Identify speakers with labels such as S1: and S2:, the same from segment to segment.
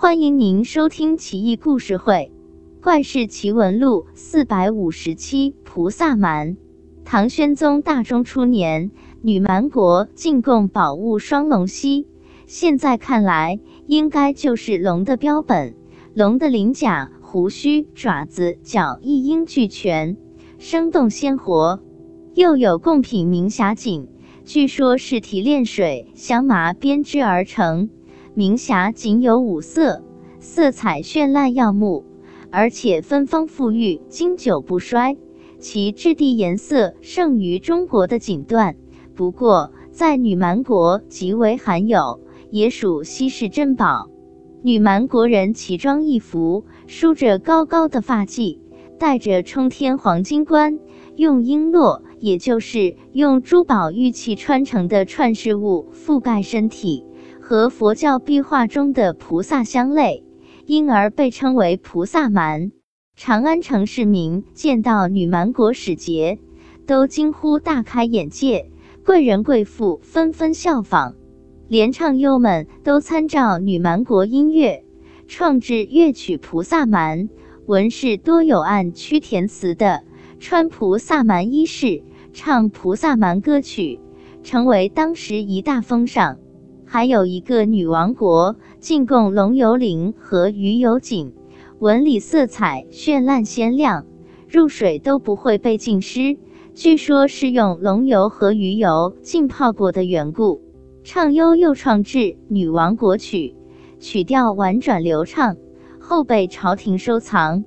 S1: 欢迎您收听《奇异故事会·怪事奇闻录》四百五十七。菩萨蛮。唐玄宗大中初年，女蛮国进贡宝物双龙犀，现在看来，应该就是龙的标本。龙的鳞甲、胡须、爪子、脚一应俱全，生动鲜活。又有贡品明霞锦，据说是提炼水、香麻编织而成。明霞仅有五色，色彩绚烂耀目，而且芬芳馥郁，经久不衰。其质地颜色胜于中国的锦缎，不过在女蛮国极为罕有，也属稀世珍宝。女蛮国人奇装异服，梳着高高的发髻，戴着冲天黄金冠，用璎珞，也就是用珠宝玉器穿成的串饰物覆盖身体。和佛教壁画中的菩萨相类，因而被称为菩萨蛮。长安城市民见到女蛮国使节，都惊呼大开眼界，贵人贵妇纷纷效仿，连唱优们都参照女蛮国音乐，创制乐曲《菩萨蛮》，文士多有按曲填词的，穿菩萨蛮衣饰，唱菩萨蛮歌曲，成为当时一大风尚。还有一个女王国进贡龙油鳞和鱼油锦，纹理色彩绚烂鲜亮，入水都不会被浸湿。据说是用龙油和鱼油浸泡过的缘故。唱优又创制女王国曲，曲调婉转流畅，后被朝廷收藏。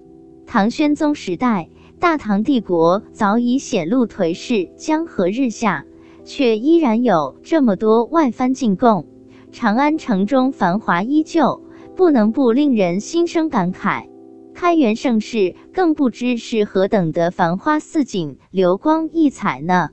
S1: 唐宣宗时代，大唐帝国早已显露颓势，江河日下，却依然有这么多外藩进贡。长安城中繁华依旧，不能不令人心生感慨。开元盛世更不知是何等的繁花似锦、流光溢彩呢。